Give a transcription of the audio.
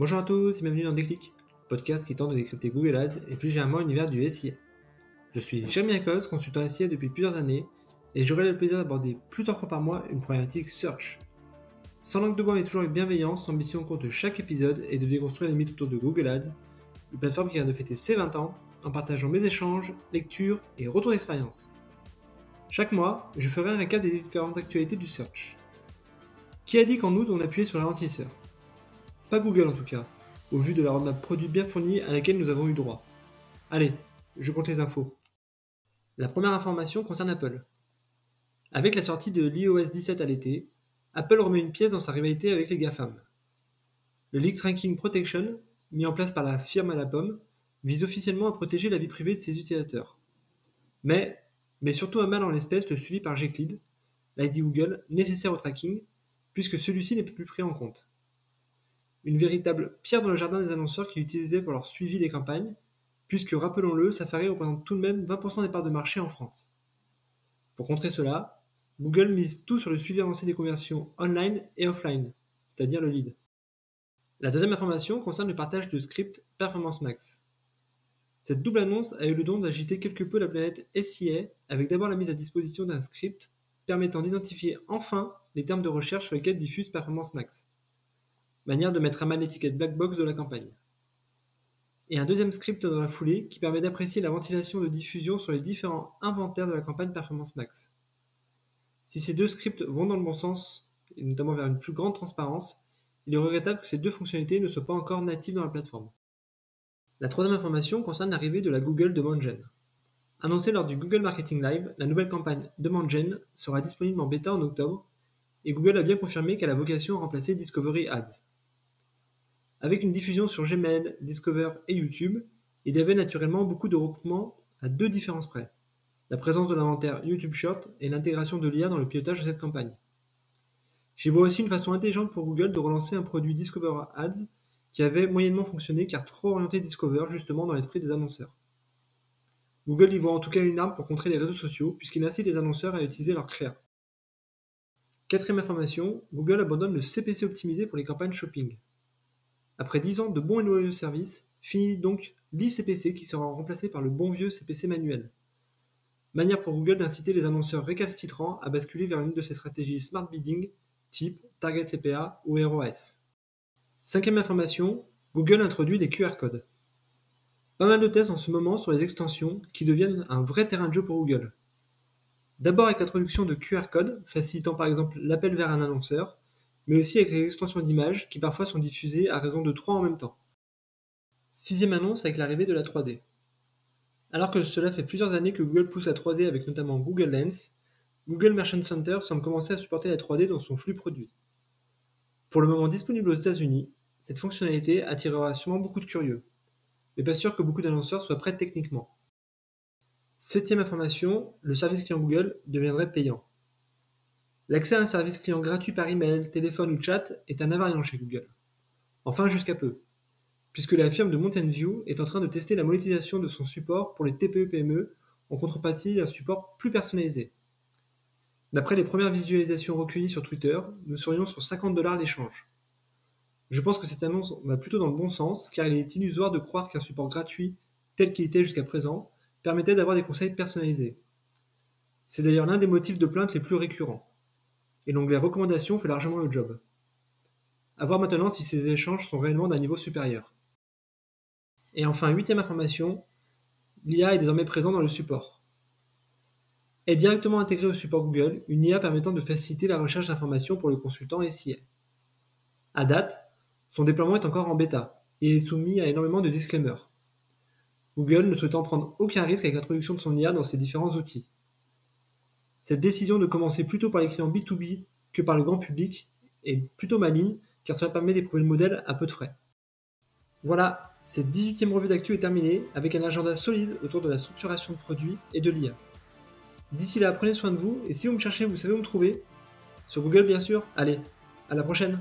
Bonjour à tous et bienvenue dans Déclic, podcast qui tente de décrypter Google Ads et plus généralement l'univers du SIA. Je suis Jérémy Lacoste, consultant SIA depuis plusieurs années et j'aurai le plaisir d'aborder plusieurs fois par mois une problématique search. Sans langue de bois mais toujours avec bienveillance, l'ambition cours de chaque épisode est de déconstruire les mythes autour de Google Ads, une plateforme qui vient de fêter ses 20 ans en partageant mes échanges, lectures et retours d'expérience. Chaque mois, je ferai un récap des différentes actualités du search. Qui a dit qu'en août on appuyait sur le ralentisseur pas Google en tout cas, au vu de la roadmap produit bien fournie à laquelle nous avons eu droit. Allez, je compte les infos. La première information concerne Apple. Avec la sortie de l'iOS 17 à l'été, Apple remet une pièce dans sa rivalité avec les GAFAM. Le Leak Tracking Protection, mis en place par la firme à la pomme, vise officiellement à protéger la vie privée de ses utilisateurs. Mais, mais surtout à mal en l'espèce le suivi par Gclid, l'ID Google nécessaire au tracking, puisque celui-ci n'est plus pris en compte une véritable pierre dans le jardin des annonceurs qui l'utilisaient pour leur suivi des campagnes, puisque, rappelons-le, Safari représente tout de même 20% des parts de marché en France. Pour contrer cela, Google mise tout sur le suivi avancé des conversions online et offline, c'est-à-dire le lead. La deuxième information concerne le partage de script Performance Max. Cette double annonce a eu le don d'agiter quelque peu la planète SIA avec d'abord la mise à disposition d'un script permettant d'identifier enfin les termes de recherche sur lesquels diffuse Performance Max manière de mettre à mal l'étiquette black box de la campagne. Et un deuxième script dans la foulée qui permet d'apprécier la ventilation de diffusion sur les différents inventaires de la campagne Performance Max. Si ces deux scripts vont dans le bon sens, et notamment vers une plus grande transparence, il est regrettable que ces deux fonctionnalités ne soient pas encore natives dans la plateforme. La troisième information concerne l'arrivée de la Google Demand Gen. Annoncée lors du Google Marketing Live, la nouvelle campagne Demand Gen sera disponible en bêta en octobre, et Google a bien confirmé qu'elle a vocation à remplacer Discovery Ads. Avec une diffusion sur Gmail, Discover et YouTube, il y avait naturellement beaucoup de recoupements à deux différences près. La présence de l'inventaire YouTube Short et l'intégration de l'IA dans le pilotage de cette campagne. J'y vois aussi une façon intelligente pour Google de relancer un produit Discover Ads qui avait moyennement fonctionné car trop orienté Discover justement dans l'esprit des annonceurs. Google y voit en tout cas une arme pour contrer les réseaux sociaux puisqu'il incite les annonceurs à utiliser leur créa. Quatrième information, Google abandonne le CPC optimisé pour les campagnes shopping. Après 10 ans de bons et loyaux services, finit donc l'ICPC qui sera remplacé par le bon vieux CPC manuel. Manière pour Google d'inciter les annonceurs récalcitrants à basculer vers une de ses stratégies smart bidding type Target CPA ou ROS. Cinquième information, Google introduit les QR codes. Pas mal de tests en ce moment sur les extensions qui deviennent un vrai terrain de jeu pour Google. D'abord avec l'introduction de QR codes, facilitant par exemple l'appel vers un annonceur, mais aussi avec les extensions d'images qui parfois sont diffusées à raison de trois en même temps. Sixième annonce avec l'arrivée de la 3D. Alors que cela fait plusieurs années que Google pousse la 3D avec notamment Google Lens, Google Merchant Center semble commencer à supporter la 3D dans son flux produit. Pour le moment disponible aux États-Unis, cette fonctionnalité attirera sûrement beaucoup de curieux, mais pas sûr que beaucoup d'annonceurs soient prêts techniquement. Septième information, le service client Google deviendrait payant. L'accès à un service client gratuit par email, téléphone ou chat est un invariant chez Google. Enfin jusqu'à peu, puisque la firme de Mountain View est en train de tester la monétisation de son support pour les TPE-PME en contrepartie d'un support plus personnalisé. D'après les premières visualisations recueillies sur Twitter, nous serions sur 50 dollars l'échange. Je pense que cette annonce va plutôt dans le bon sens, car il est illusoire de croire qu'un support gratuit, tel qu'il était jusqu'à présent, permettait d'avoir des conseils personnalisés. C'est d'ailleurs l'un des motifs de plainte les plus récurrents et l'onglet recommandations fait largement le job. A voir maintenant si ces échanges sont réellement d'un niveau supérieur. Et enfin, huitième information, l'IA est désormais présent dans le support. Est directement intégrée au support Google une IA permettant de faciliter la recherche d'informations pour le consultant SIA. À date, son déploiement est encore en bêta et est soumis à énormément de disclaimers. Google ne souhaitant prendre aucun risque avec l'introduction de son IA dans ses différents outils. Cette décision de commencer plutôt par les clients B2B que par le grand public est plutôt maligne car cela permet d'éprouver le modèle à peu de frais. Voilà, cette 18e revue d'actu est terminée avec un agenda solide autour de la structuration de produits et de l'IA. D'ici là, prenez soin de vous et si vous me cherchez, vous savez où me trouver. Sur Google bien sûr. Allez, à la prochaine